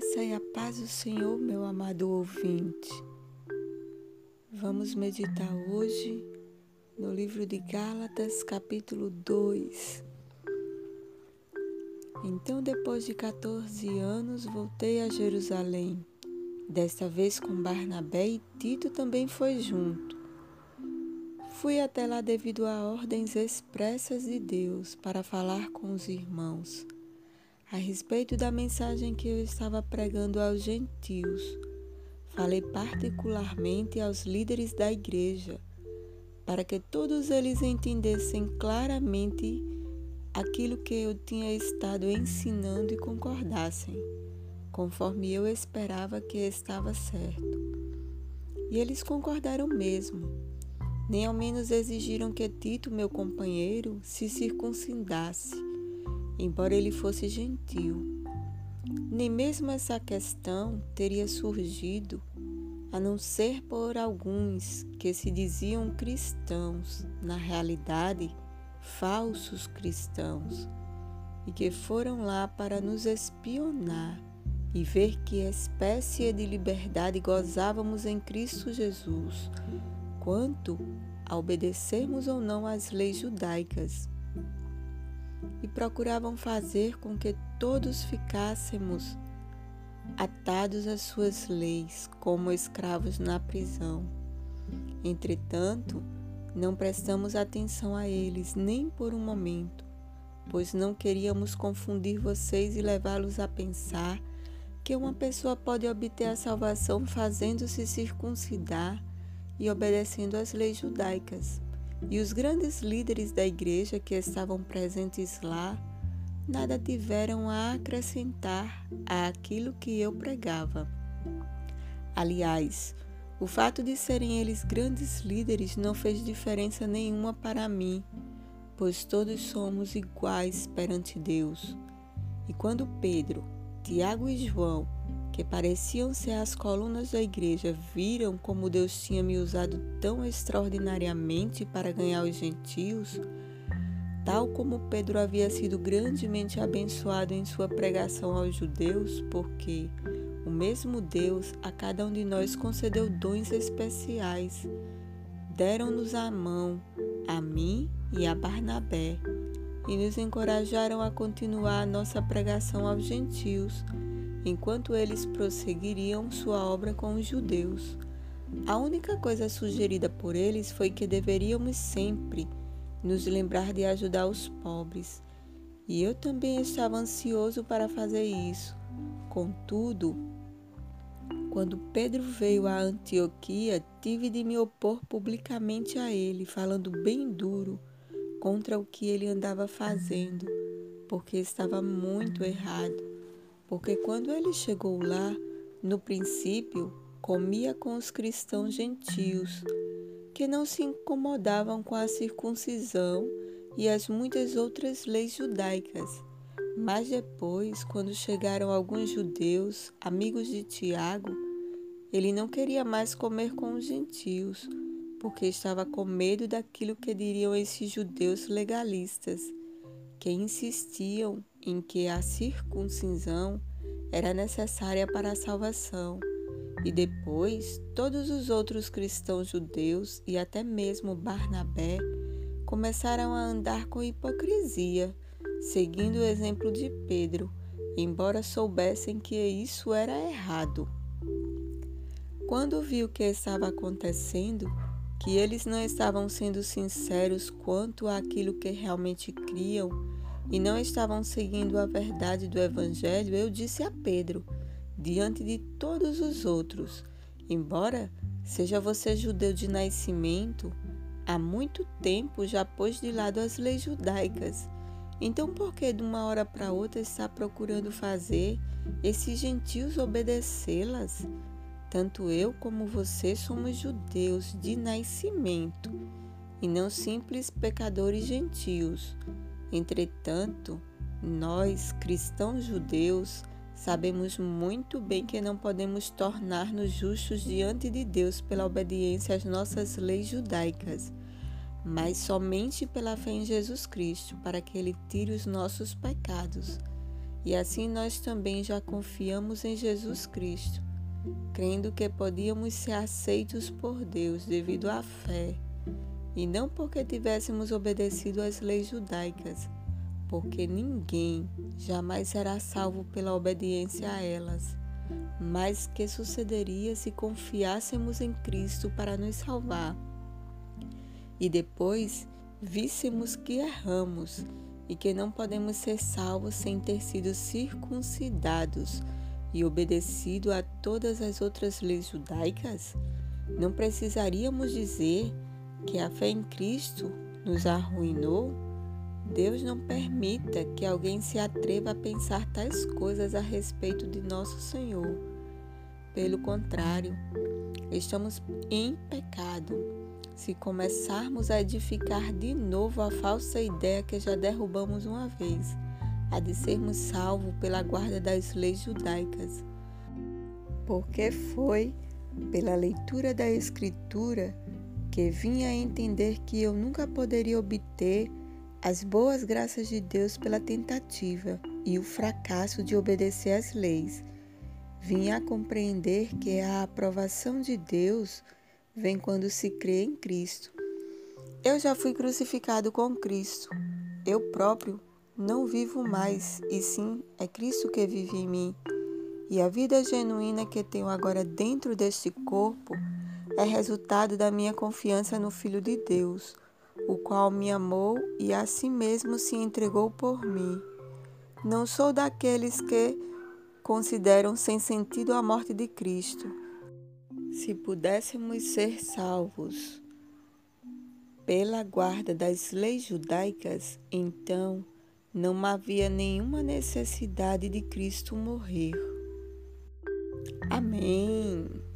graça e a paz do Senhor, meu amado ouvinte. Vamos meditar hoje no livro de Gálatas, capítulo 2. Então, depois de 14 anos, voltei a Jerusalém. Desta vez com Barnabé e Tito também foi junto. Fui até lá devido a ordens expressas de Deus para falar com os irmãos a respeito da mensagem que eu estava pregando aos gentios. Falei particularmente aos líderes da igreja, para que todos eles entendessem claramente aquilo que eu tinha estado ensinando e concordassem, conforme eu esperava que estava certo. E eles concordaram mesmo, nem ao menos exigiram que Tito, meu companheiro, se circuncidasse embora ele fosse gentil. Nem mesmo essa questão teria surgido a não ser por alguns que se diziam cristãos, na realidade, falsos cristãos, e que foram lá para nos espionar e ver que espécie de liberdade gozávamos em Cristo Jesus, quanto a obedecermos ou não às leis judaicas e procuravam fazer com que todos ficássemos atados às suas leis, como escravos na prisão. Entretanto, não prestamos atenção a eles nem por um momento, pois não queríamos confundir vocês e levá-los a pensar que uma pessoa pode obter a salvação fazendo-se circuncidar e obedecendo às leis judaicas. E os grandes líderes da igreja que estavam presentes lá nada tiveram a acrescentar àquilo que eu pregava. Aliás, o fato de serem eles grandes líderes não fez diferença nenhuma para mim, pois todos somos iguais perante Deus. E quando Pedro, Tiago e João que pareciam ser as colunas da igreja, viram como Deus tinha me usado tão extraordinariamente para ganhar os gentios, tal como Pedro havia sido grandemente abençoado em sua pregação aos judeus, porque o mesmo Deus a cada um de nós concedeu dons especiais. Deram-nos a mão, a mim e a Barnabé, e nos encorajaram a continuar a nossa pregação aos gentios enquanto eles prosseguiriam sua obra com os judeus. A única coisa sugerida por eles foi que deveríamos sempre nos lembrar de ajudar os pobres. E eu também estava ansioso para fazer isso. Contudo, quando Pedro veio a Antioquia, tive de me opor publicamente a ele, falando bem duro contra o que ele andava fazendo, porque estava muito errado porque quando ele chegou lá, no princípio, comia com os cristãos gentios, que não se incomodavam com a circuncisão e as muitas outras leis judaicas. Mas depois, quando chegaram alguns judeus, amigos de Tiago, ele não queria mais comer com os gentios, porque estava com medo daquilo que diriam esses judeus legalistas, que insistiam em que a circuncisão era necessária para a salvação, e depois todos os outros cristãos judeus e até mesmo Barnabé começaram a andar com hipocrisia, seguindo o exemplo de Pedro, embora soubessem que isso era errado. Quando viu o que estava acontecendo, que eles não estavam sendo sinceros quanto àquilo que realmente criam, e não estavam seguindo a verdade do Evangelho, eu disse a Pedro, diante de todos os outros: Embora seja você judeu de nascimento, há muito tempo já pôs de lado as leis judaicas. Então, por que de uma hora para outra está procurando fazer esses gentios obedecê-las? Tanto eu como você somos judeus de nascimento e não simples pecadores gentios. Entretanto, nós, cristãos judeus, sabemos muito bem que não podemos tornar-nos justos diante de Deus pela obediência às nossas leis judaicas, mas somente pela fé em Jesus Cristo, para que Ele tire os nossos pecados. E assim nós também já confiamos em Jesus Cristo, crendo que podíamos ser aceitos por Deus devido à fé, e não porque tivéssemos obedecido às leis judaicas, porque ninguém jamais será salvo pela obediência a elas. Mas que sucederia se confiássemos em Cristo para nos salvar? E depois víssemos que erramos e que não podemos ser salvos sem ter sido circuncidados e obedecido a todas as outras leis judaicas? Não precisaríamos dizer que a fé em Cristo nos arruinou? Deus não permita que alguém se atreva a pensar tais coisas a respeito de nosso Senhor. Pelo contrário, estamos em pecado se começarmos a edificar de novo a falsa ideia que já derrubamos uma vez, a de sermos salvos pela guarda das leis judaicas. Porque foi pela leitura da Escritura que vim a entender que eu nunca poderia obter as boas graças de Deus pela tentativa e o fracasso de obedecer às leis. Vim a compreender que a aprovação de Deus vem quando se crê em Cristo. Eu já fui crucificado com Cristo. Eu próprio não vivo mais, e sim é Cristo que vive em mim. E a vida genuína que tenho agora dentro deste corpo é resultado da minha confiança no Filho de Deus, o qual me amou e a si mesmo se entregou por mim. Não sou daqueles que consideram sem sentido a morte de Cristo se pudéssemos ser salvos pela guarda das leis judaicas, então não havia nenhuma necessidade de Cristo morrer. Amém.